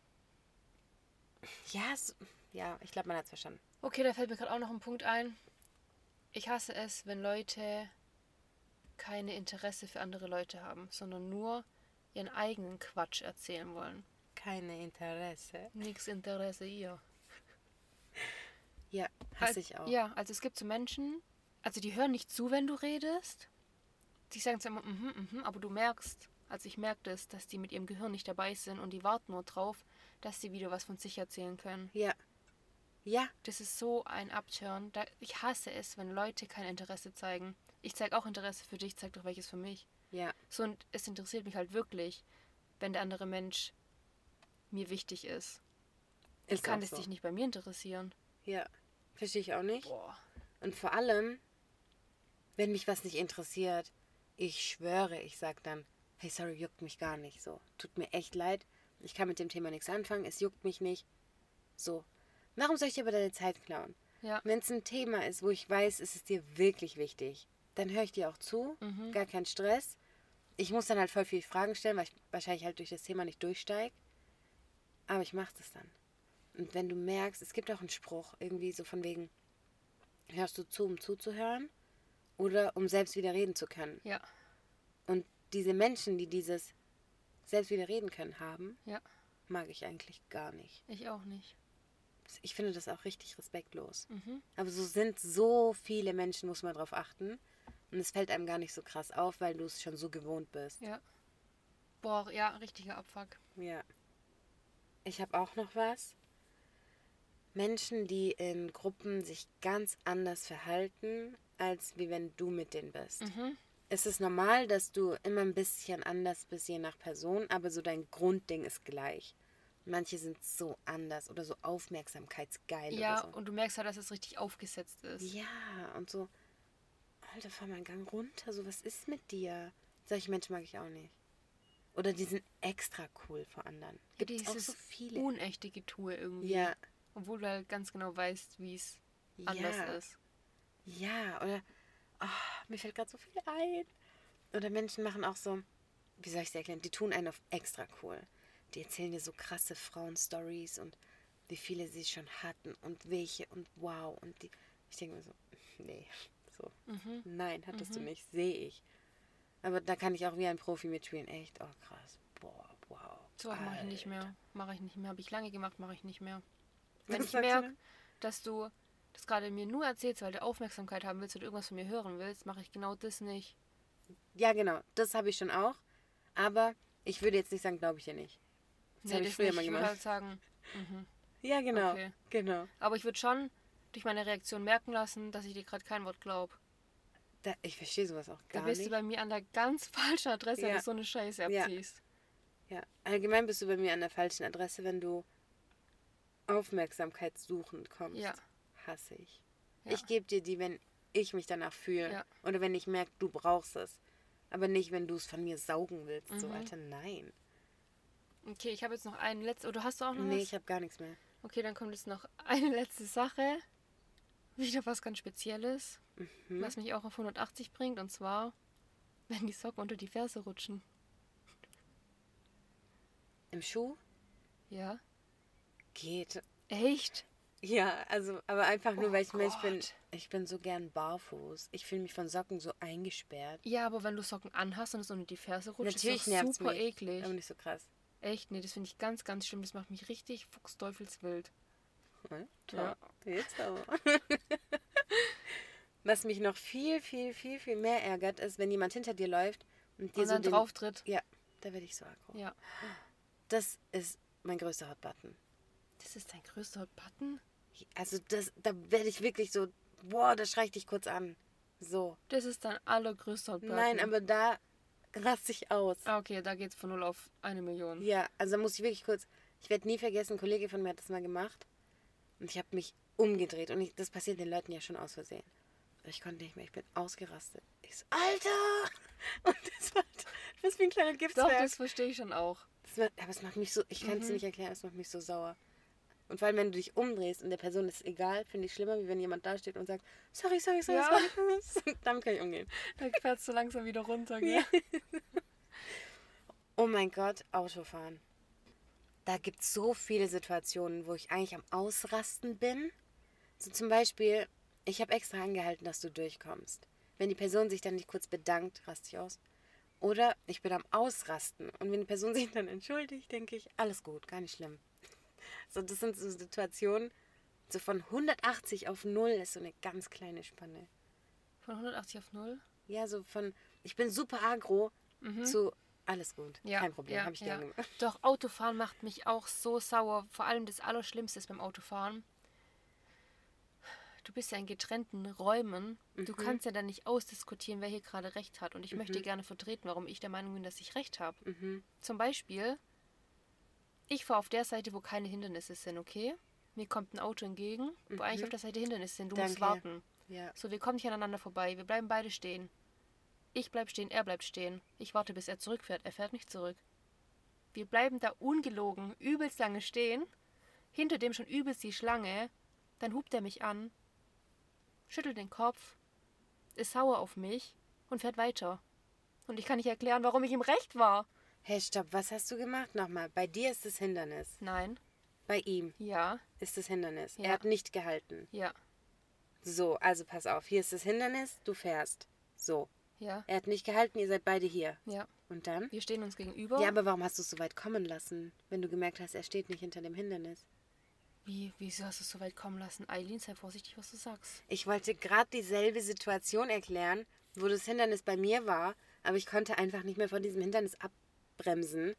S1: ja, so, ja, ich glaube, man hat es verstanden.
S2: Okay, da fällt mir gerade auch noch ein Punkt ein. Ich hasse es, wenn Leute keine Interesse für andere Leute haben, sondern nur ihren eigenen Quatsch erzählen wollen.
S1: Keine Interesse.
S2: Nix Interesse ihr. (laughs)
S1: Ja, hasse ich auch.
S2: Ja, also es gibt so Menschen, also die hören nicht zu, wenn du redest. Die sagen zwar immer, mhm, mhm, aber du merkst, also ich merke das, dass die mit ihrem Gehirn nicht dabei sind und die warten nur drauf, dass sie wieder was von sich erzählen können.
S1: Ja. Ja,
S2: Das ist so ein Abturn. Da, ich hasse es, wenn Leute kein Interesse zeigen. Ich zeige auch Interesse für dich, zeig doch welches für mich.
S1: ja.
S2: So, und es interessiert mich halt wirklich, wenn der andere Mensch mir wichtig ist.
S1: Ist
S2: kann
S1: auch
S2: es
S1: so.
S2: dich nicht bei mir interessieren?
S1: Ja, verstehe ich auch nicht.
S2: Boah.
S1: Und vor allem, wenn mich was nicht interessiert, ich schwöre, ich sag dann, hey, sorry, juckt mich gar nicht. So, tut mir echt leid. Ich kann mit dem Thema nichts anfangen. Es juckt mich nicht. So, warum soll ich dir aber deine Zeit klauen?
S2: Ja.
S1: Wenn es ein Thema ist, wo ich weiß, es ist dir wirklich wichtig, dann höre ich dir auch zu.
S2: Mhm.
S1: Gar kein Stress. Ich muss dann halt voll viele Fragen stellen, weil ich wahrscheinlich halt durch das Thema nicht durchsteige. Aber ich mache das dann. Und wenn du merkst, es gibt auch einen Spruch, irgendwie so von wegen, hörst du zu, um zuzuhören oder um selbst wieder reden zu können.
S2: Ja.
S1: Und diese Menschen, die dieses selbst wieder reden können haben,
S2: Ja.
S1: mag ich eigentlich gar nicht.
S2: Ich auch nicht.
S1: Ich finde das auch richtig respektlos.
S2: Mhm.
S1: Aber so sind so viele Menschen, muss man drauf achten. Und es fällt einem gar nicht so krass auf, weil du es schon so gewohnt bist.
S2: Ja. Boah, ja, richtiger Abfuck.
S1: Ja. Ich habe auch noch was. Menschen, die in Gruppen sich ganz anders verhalten, als wie wenn du mit denen bist.
S2: Mhm.
S1: Es ist normal, dass du immer ein bisschen anders bist, je nach Person, aber so dein Grundding ist gleich. Manche sind so anders oder so aufmerksamkeitsgeil
S2: Ja,
S1: oder so.
S2: und du merkst halt, dass es richtig aufgesetzt ist.
S1: Ja, und so, Alter, fahr mal einen Gang runter, so, was ist mit dir? Solche Menschen mag ich auch nicht. Oder die sind extra cool vor anderen.
S2: Ja,
S1: Gibt auch
S2: dieses
S1: so viele.
S2: unechte Getue irgendwie.
S1: Ja,
S2: Obwohl du halt ganz genau weißt, wie es anders
S1: ja,
S2: ist.
S1: Ja, oder, ah, mir fällt gerade so viel ein. Oder Menschen machen auch so, wie soll ich es erklären, die tun einen auf extra cool. Die erzählen dir so krasse Frauen-Stories und wie viele sie schon hatten und welche und wow. Und die, ich denke mir so, (laughs) nee, so,
S2: Mhm.
S1: nein, hattest du nicht, sehe ich. Aber da kann ich auch wie ein Profi mitspielen. Echt, oh krass, boah, wow.
S2: So mache ich nicht mehr. Mache ich nicht mehr. Habe ich lange gemacht, mache ich nicht mehr. Wenn ich merke, dass du das gerade mir nur erzählst, weil du Aufmerksamkeit haben willst oder irgendwas von mir hören willst, mache ich genau das nicht.
S1: Ja, genau. Das habe ich schon auch. Aber ich würde jetzt nicht sagen, glaube ich dir nicht. Das habe ich früher
S2: nicht.
S1: mal
S2: Ich würde
S1: gemacht.
S2: halt sagen, mhm.
S1: Ja, genau.
S2: Okay.
S1: Genau.
S2: aber ich würde schon durch meine Reaktion merken lassen, dass ich dir gerade kein Wort glaube.
S1: Da, ich verstehe sowas auch
S2: Da
S1: gar
S2: bist
S1: nicht.
S2: du bei mir an der ganz falschen Adresse, wenn
S1: Ja.
S2: du so eine Scheiße
S1: Ja.
S2: abziehst.
S1: Ja, allgemein bist du bei mir an der falschen Adresse, wenn du aufmerksamkeitssuchend kommst.
S2: Ja.
S1: Hasse ich.
S2: Ja.
S1: Ich gebe dir die, wenn ich mich danach fühle.
S2: Ja.
S1: Oder wenn ich merke, du brauchst es. Aber nicht, wenn du es von mir saugen willst. So,
S2: Mhm.
S1: Alter, nein.
S2: Okay, ich habe jetzt noch einen letzten. Oder hast du auch noch
S1: Nee,
S2: was?
S1: ich habe gar nichts mehr.
S2: Okay, dann kommt jetzt noch eine letzte Sache. Wieder was ganz Spezielles,
S1: Mhm.
S2: was mich auch auf 180 bringt. Und zwar, wenn die Socken unter die Ferse rutschen.
S1: Im Schuh
S2: Ja.
S1: geht.
S2: Echt?
S1: Ja, also, aber einfach nur,
S2: Oh
S1: weil ich Mensch bin.
S2: Gott.
S1: Ich bin so gern barfuß. Ich fühle mich von Socken so eingesperrt.
S2: Ja, aber wenn du Socken anhast und es unter die Ferse rutscht,
S1: Natürlich
S2: ist das super
S1: mich.
S2: eklig.
S1: Aber nicht so krass.
S2: Echt? Nee, das finde ich ganz, ganz schlimm. Das macht mich richtig fuchsteufelswild. Ja.
S1: Jetzt aber. (laughs) Was mich noch viel, viel, viel, viel mehr ärgert, ist, wenn jemand hinter dir läuft und dir
S2: Und
S1: so
S2: dann
S1: den,
S2: drauf tritt.
S1: Ja, da werde ich so aggro.
S2: Ja.
S1: Das ist mein größter Hotbutton.
S2: Das ist dein größter Button?
S1: Also das, da werde ich wirklich so, boah, da schrei ich dich kurz an. So.
S2: Das ist dein allergrößter Button.
S1: Nein, aber da raste ich aus.
S2: Ah, okay, da geht's von 0 auf eine Million.
S1: Ja, also da muss ich wirklich kurz, ich werde nie vergessen, ein Kollege von mir hat das mal gemacht und ich habe mich umgedreht und ich, das passiert den Leuten ja schon aus Versehen. Ich konnte nicht mehr, ich bin ausgerastet. Ich so, Alter! (laughs) Und das war, das ist wie ein kleiner
S2: Doch,
S1: Giftsberg.
S2: das verstehe ich schon auch.
S1: Das macht, aber es macht mich so, ich kann es
S2: Mhm.
S1: nicht erklären, es macht mich so sauer. Und vor allem, wenn du dich umdrehst und der Person ist egal, finde ich schlimmer, wie wenn jemand da steht und sagt, sorry, sorry, sorry,
S2: Ja.
S1: sorry. (laughs) Damit kann ich umgehen.
S2: Da fährst du langsam wieder runter, gell? (laughs)
S1: Oh mein Gott, Autofahren. Da gibt es so viele Situationen, wo ich eigentlich am Ausrasten bin. So zum Beispiel, ich habe extra angehalten, dass du durchkommst. Wenn die Person sich dann nicht kurz bedankt, raste ich aus. Oder ich bin am Ausrasten. Und wenn die Person (laughs) sich dann entschuldigt, denke ich, alles gut, gar nicht schlimm. So, das sind so Situationen, so von 180 auf 0 ist so eine ganz kleine Spanne.
S2: Von 180 auf 0?
S1: Ja, so von, ich bin super agro zu, alles gut,
S2: Mhm. Ja,
S1: kein Problem,
S2: ja,
S1: habe ich
S2: ja.
S1: gerne gemacht.
S2: Doch, Autofahren macht mich auch so sauer. Vor allem das Allerschlimmste ist beim Autofahren. Du bist ja in getrennten Räumen. Du kannst ja dann nicht ausdiskutieren, wer hier gerade recht hat. Und ich möchte gerne vertreten, warum ich der Meinung bin, dass ich recht habe.
S1: Mhm.
S2: Zum Beispiel, ich fahre auf der Seite, wo keine Hindernisse sind, okay? Mir kommt ein Auto entgegen, wo eigentlich auf der Seite Hindernisse sind. Du musst
S1: Mhm. Danke.
S2: warten.
S1: Ja.
S2: So, wir kommen nicht aneinander vorbei. Wir bleiben beide stehen. Ich bleib stehen, er bleibt stehen. Ich warte, bis er zurückfährt. Er fährt nicht zurück. Wir bleiben da ungelogen übelst lange stehen. Hinter dem schon übelst die Schlange. Dann hupt er mich an, schüttelt den Kopf, ist sauer auf mich und fährt weiter. Und ich kann nicht erklären, warum ich ihm recht war.
S1: Hey, stopp, was hast du gemacht nochmal? Bei dir ist das Hindernis.
S2: Nein,
S1: Bei ihm
S2: ja,
S1: ist das Hindernis.
S2: Ja.
S1: Er hat nicht gehalten.
S2: ja,
S1: So, also pass auf, hier ist das Hindernis, du fährst. So.
S2: ja,
S1: Er hat nicht gehalten, ihr seid beide hier.
S2: ja.
S1: Und dann?
S2: Wir stehen uns gegenüber.
S1: Ja, aber warum hast du es so weit kommen lassen, wenn du gemerkt hast, er steht nicht hinter dem Hindernis?
S2: Wie, wieso hast du es so weit kommen lassen? Eileen, sei vorsichtig, was du sagst.
S1: Ich wollte gerade dieselbe Situation erklären, wo das Hindernis bei mir war, aber ich konnte einfach nicht mehr von diesem Hindernis abbremsen.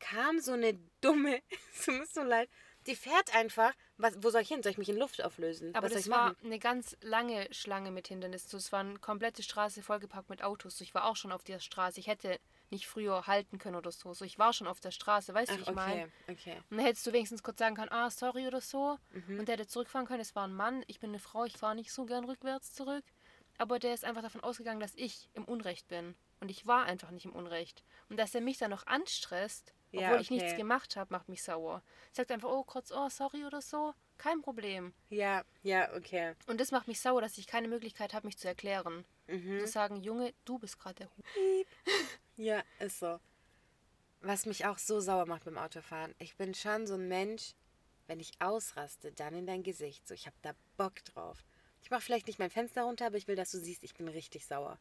S1: Kam so eine dumme, (laughs) es tut so leid, die fährt einfach. Was, wo soll ich hin? Soll ich mich in Luft auflösen?
S2: Aber
S1: Was
S2: das war eine ganz lange Schlange mit Hindernissen. Es war eine komplette Straße vollgepackt mit Autos. So, Ich war auch schon auf der Straße. Ich hätte nicht früher halten können oder so. so ich war schon auf der Straße, weißt du, ich meine?
S1: okay, okay.
S2: Und dann hättest du wenigstens kurz sagen können, ah, sorry oder so.
S1: Mhm.
S2: Und der hätte zurückfahren können. Es war ein Mann, ich bin eine Frau, ich fahre nicht so gern rückwärts zurück. Aber der ist einfach davon ausgegangen, dass ich im Unrecht bin. Und ich war einfach nicht im Unrecht. Und dass er mich dann noch anstresst, obwohl
S1: Ja,
S2: ich nichts
S1: okay.
S2: gemacht habe, macht mich sauer. Sagt einfach, oh, kurz, oh, sorry oder so. Kein Problem.
S1: Ja, ja, okay.
S2: Und das macht mich sauer, dass ich keine Möglichkeit habe, mich zu erklären.
S1: Mhm.
S2: Zu sagen, Junge, du bist gerade der Hu.
S1: Ja, ist so. Was mich auch so sauer macht beim Autofahren. Ich bin schon so ein Mensch, wenn ich ausraste, dann in dein Gesicht. So, ich habe da Bock drauf. Ich mache vielleicht nicht mein Fenster runter, aber ich will, dass du siehst, ich bin richtig sauer.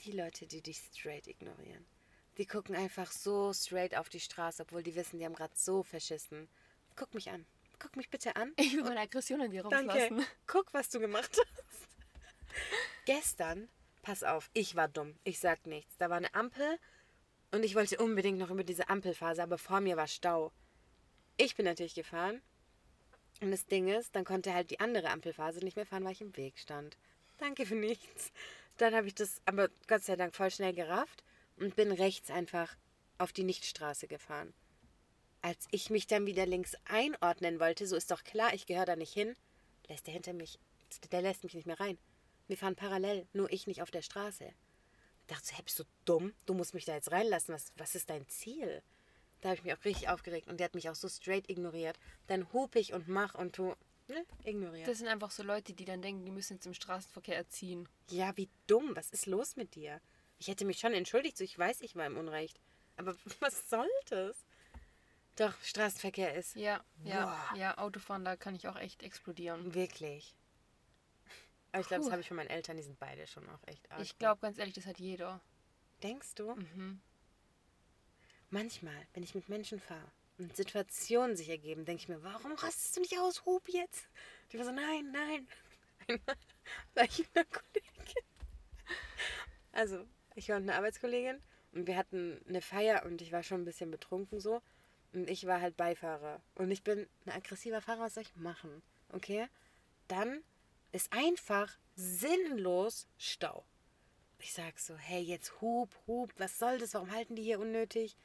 S1: Die Leute, die dich straight ignorieren. Die gucken einfach so straight auf die Straße, obwohl die wissen, die haben gerade so verschissen. Guck mich an. Guck mich bitte an.
S2: Ich will meine Aggression an dir
S1: Danke.
S2: rauslassen.
S1: Guck, was du gemacht hast. Gestern, pass auf, ich war dumm. Ich sag nichts. Da war eine Ampel und ich wollte unbedingt noch über diese Ampelphase, aber vor mir war Stau. Ich bin natürlich gefahren. Und das Ding ist, dann konnte halt die andere Ampelphase nicht mehr fahren, weil ich im Weg stand. Danke für nichts. Dann habe ich das aber Gott sei Dank voll schnell gerafft und bin rechts einfach auf die Nichtstraße gefahren. Als ich mich dann wieder links einordnen wollte, so ist doch klar, ich gehöre da nicht hin, lässt der hinter mich, der lässt mich nicht mehr rein. Wir fahren parallel, nur ich nicht auf der Straße. Ich dachte so, hey, bist du dumm? Du musst mich da jetzt reinlassen. Was, was ist dein Ziel? Da habe ich mich auch richtig aufgeregt und der hat mich auch so straight ignoriert. Dann hup ich und mach und tu. Ne? Ignoriert.
S2: Das sind einfach so Leute, die dann denken, die müssen jetzt im Straßenverkehr erziehen.
S1: ja, wie dumm. Was ist los mit dir? Ich hätte mich schon entschuldigt, so ich weiß, ich war im Unrecht. Aber (laughs) was soll das? Doch, Straßenverkehr ist
S2: Ja, ja,
S1: Boah.
S2: ja, Autofahren, da kann ich auch echt explodieren.
S1: wirklich. Aber ich glaube, das habe ich von meinen Eltern, die sind beide schon auch echt arg.
S2: Ich glaube ganz ehrlich, das hat jeder.
S1: Denkst du?
S2: Mhm.
S1: Manchmal, wenn ich mit Menschen fahre Situationen sich ergeben, denke ich mir, warum rastest du nicht aus, Hup jetzt? Die war so, nein, nein. (laughs) Einer Kollegin. Also, ich war mit einer Arbeitskollegin und wir hatten eine Feier und ich war schon ein bisschen betrunken so. Und ich war halt Beifahrer. Und ich bin ein aggressiver Fahrer, was soll ich machen? Okay? Dann ist einfach sinnlos Stau. Ich sag so, hey, jetzt hup, hup, was soll das? Warum halten die hier unnötig?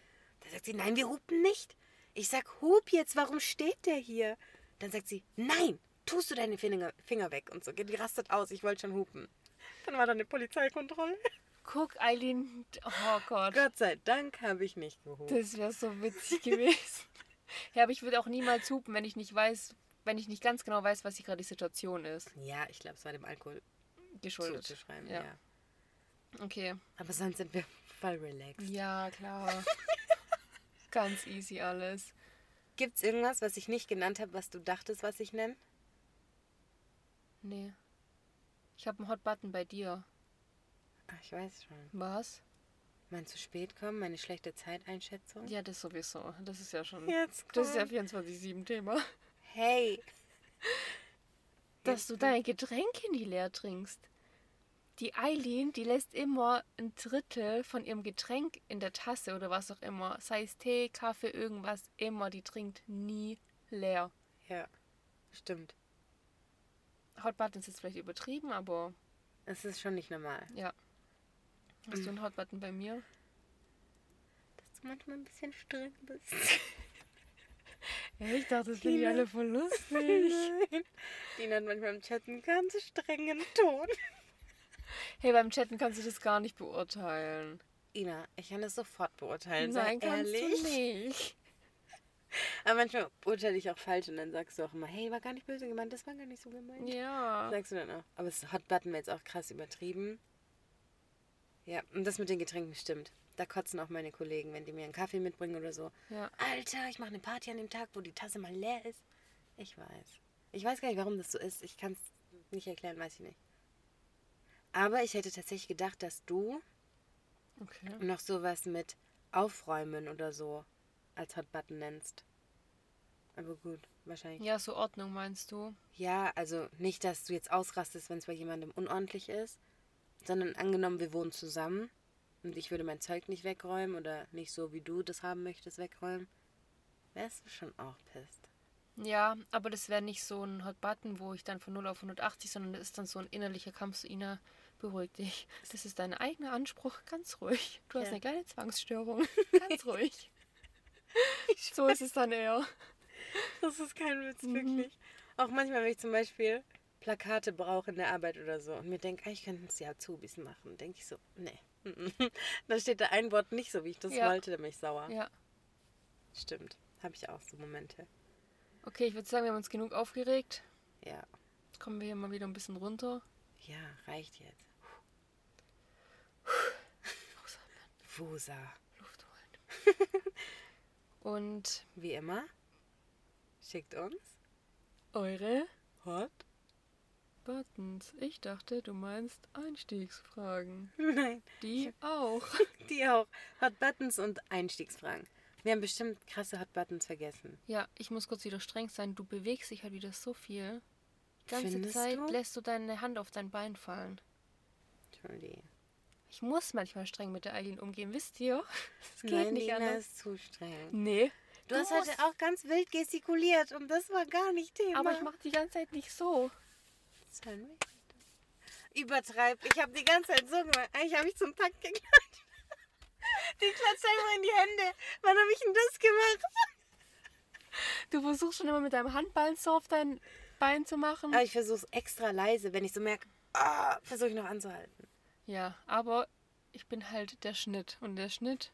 S1: Da sagt sie, nein, wir hupen nicht. Ich sag, hup jetzt, warum steht der hier? Dann sagt sie, nein, tust du deine Finger, Finger weg und so. Die rastet aus, ich wollte schon hupen. Dann war da eine Polizeikontrolle.
S2: Guck, Eileen, oh Gott,
S1: Gott sei Dank habe ich nicht gehupt.
S2: das wäre so witzig gewesen. (laughs) Ja, aber ich würde auch niemals hupen, wenn ich nicht weiß, wenn ich nicht ganz genau weiß, was hier gerade die Situation ist.
S1: Ja, ich glaube, es war dem Alkohol
S2: Geschuldet.
S1: zuzuschreiben.
S2: Ja.
S1: Ja.
S2: Okay.
S1: Aber sonst sind wir voll relaxed.
S2: Ja, klar. (laughs) ganz easy alles.
S1: Gibt es irgendwas, was ich nicht genannt habe, was du dachtest, was ich nenne?
S2: Nee. Ich habe einen Hot Button bei dir.
S1: Ach, ich weiß schon.
S2: Was?
S1: Mein zu spät kommen, meine schlechte Zeiteinschätzung.
S2: Ja, das sowieso. Das ist ja schon.
S1: Jetzt
S2: Das ist ja
S1: komm.
S2: 24-7-Thema.
S1: Hey.
S2: Dass du deine Getränke nie leer trinkst. Die Eileen, die lässt immer ein Drittel von ihrem Getränk in der Tasse oder was auch immer. Sei es Tee, Kaffee, irgendwas, immer. Die trinkt nie leer.
S1: Ja, stimmt.
S2: Hot Button ist jetzt vielleicht übertrieben, aber
S1: Es ist schon nicht normal.
S2: ja. Hast du einen Hot Button bei mir?
S1: Dass du manchmal ein bisschen streng bist. (laughs)
S2: Ich dachte, das
S1: finden die alle
S2: voll lustig. (laughs)
S1: Dina hat manchmal im Chat einen ganz strengen Ton.
S2: Hey, beim Chatten kannst du das gar nicht beurteilen.
S1: Ina, ich kann das sofort beurteilen.
S2: Nein, kannst
S1: ehrlich.
S2: du nicht. (laughs)
S1: Aber manchmal beurteile ich auch falsch und dann sagst du auch immer, hey, war gar nicht böse gemeint, das war gar nicht so gemeint.
S2: Ja.
S1: Sagst du dann auch. Aber das Hot Button wäre jetzt auch krass übertrieben. Ja, und das mit den Getränken stimmt. Da kotzen auch meine Kollegen, wenn die mir einen Kaffee mitbringen oder so.
S2: Ja.
S1: Alter, ich mache eine Party an dem Tag, wo die Tasse mal leer ist. Ich weiß. Ich weiß gar nicht, warum das so ist. Ich kann es nicht erklären, weiß ich nicht. Aber ich hätte tatsächlich gedacht, dass du
S2: Okay.
S1: noch sowas mit Aufräumen oder so als Hot Button nennst. Aber gut, wahrscheinlich.
S2: Ja, so Ordnung meinst du?
S1: Ja, also nicht, dass du jetzt ausrastest, wenn es bei jemandem unordentlich ist, sondern angenommen, wir wohnen zusammen und ich würde mein Zeug nicht wegräumen oder nicht so, wie du das haben möchtest, wegräumen, wärst du schon auch pisst.
S2: Ja, aber das wäre nicht so ein Hot Button, wo ich dann von 0 auf 180, sondern das ist dann so ein innerlicher Kampf, so Ina, beruhig dich. Das ist dein eigener Anspruch, ganz ruhig. Du hast
S1: Ja.
S2: eine kleine Zwangsstörung, (laughs) ganz ruhig. so ist es dann eher.
S1: Das ist kein Witz,
S2: Mhm.
S1: wirklich. Auch manchmal, wenn ich zum Beispiel Plakate brauche in der Arbeit oder so und mir denke, eigentlich könnten es die Azubis machen, denke ich so, nee. (laughs) da steht da ein Wort nicht so, wie ich das
S2: Ja.
S1: wollte, dann bin ich sauer.
S2: Ja.
S1: Stimmt, habe ich auch so Momente.
S2: Okay, ich würde sagen, wir haben uns genug aufgeregt.
S1: Ja,
S2: Jetzt kommen wir hier mal wieder ein bisschen runter.
S1: ja, reicht jetzt. Fusa.
S2: Luft holen. (laughs) Und
S1: Wie immer, schickt uns
S2: eure
S1: Hot
S2: Buttons. Ich dachte, du meinst Einstiegsfragen. (laughs)
S1: Nein,
S2: Die auch. (laughs)
S1: die auch. Hot Buttons und Einstiegsfragen. Wir haben bestimmt krasse Hot Buttons vergessen.
S2: Ja, ich muss kurz wieder streng sein. Du bewegst dich halt wieder so viel. Die ganze
S1: Findest
S2: Zeit
S1: du?
S2: lässt du deine Hand auf dein Bein fallen.
S1: Entschuldigung.
S2: Ich muss manchmal streng mit der Eileen umgehen, wisst ihr? (laughs) Es geht
S1: Nein,
S2: nicht
S1: Lina
S2: anders.
S1: ist zu streng.
S2: Nee.
S1: Du, hast heute auch ganz wild gestikuliert und das war gar nicht Thema.
S2: Aber ich mache die ganze Zeit nicht so.
S1: Übertreib. Ich habe die ganze Zeit so gemacht. Eigentlich habe ich zum Takt geklatscht. (laughs) Die klatscht einfach in die Hände. Wann habe ich denn das gemacht?
S2: Du versuchst schon immer mit deinem Handballen so auf dein Bein zu machen.
S1: Aber ich versuche es extra leise. Wenn ich so merke, ah, versuche ich noch anzuhalten.
S2: Ja, aber ich bin halt der Schnitt. Und der Schnitt,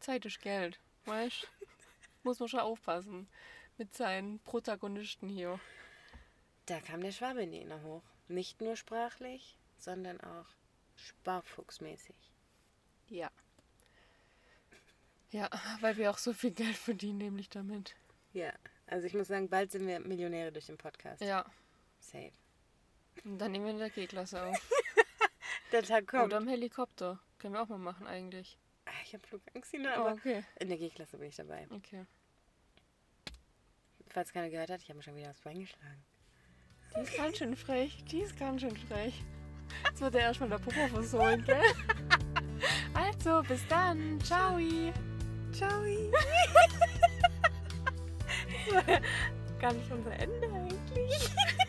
S2: Zeit ist Geld. Weißt Muss man schon aufpassen mit seinen Protagonisten hier.
S1: Da kam der Schwabe in die noch hoch. Nicht nur sprachlich, sondern auch sparfuchsmäßig.
S2: Ja. Ja, weil wir auch so viel Geld verdienen, nämlich damit.
S1: Ja, also ich muss sagen, bald sind wir Millionäre durch den Podcast.
S2: Ja.
S1: Safe.
S2: Und dann nehmen wir in der G-Klasse auf. (laughs)
S1: Der Tag kommt.
S2: Oder im Helikopter. Können wir auch mal machen eigentlich.
S1: Ah, ich habe Flugangst, Sina,
S2: Oh,
S1: aber
S2: okay.
S1: in der G-Klasse bin ich dabei.
S2: Okay.
S1: Falls keiner gehört hat, ich habe mir schon wieder aufs Bein geschlagen.
S2: Die ist ganz schön frech. Die ist ganz schön frech. Jetzt wird er erstmal der Popo versohlen, gell? (laughs) Also, bis dann. Ciao. (laughs)
S1: War gar nicht unser Ende eigentlich. (laughs)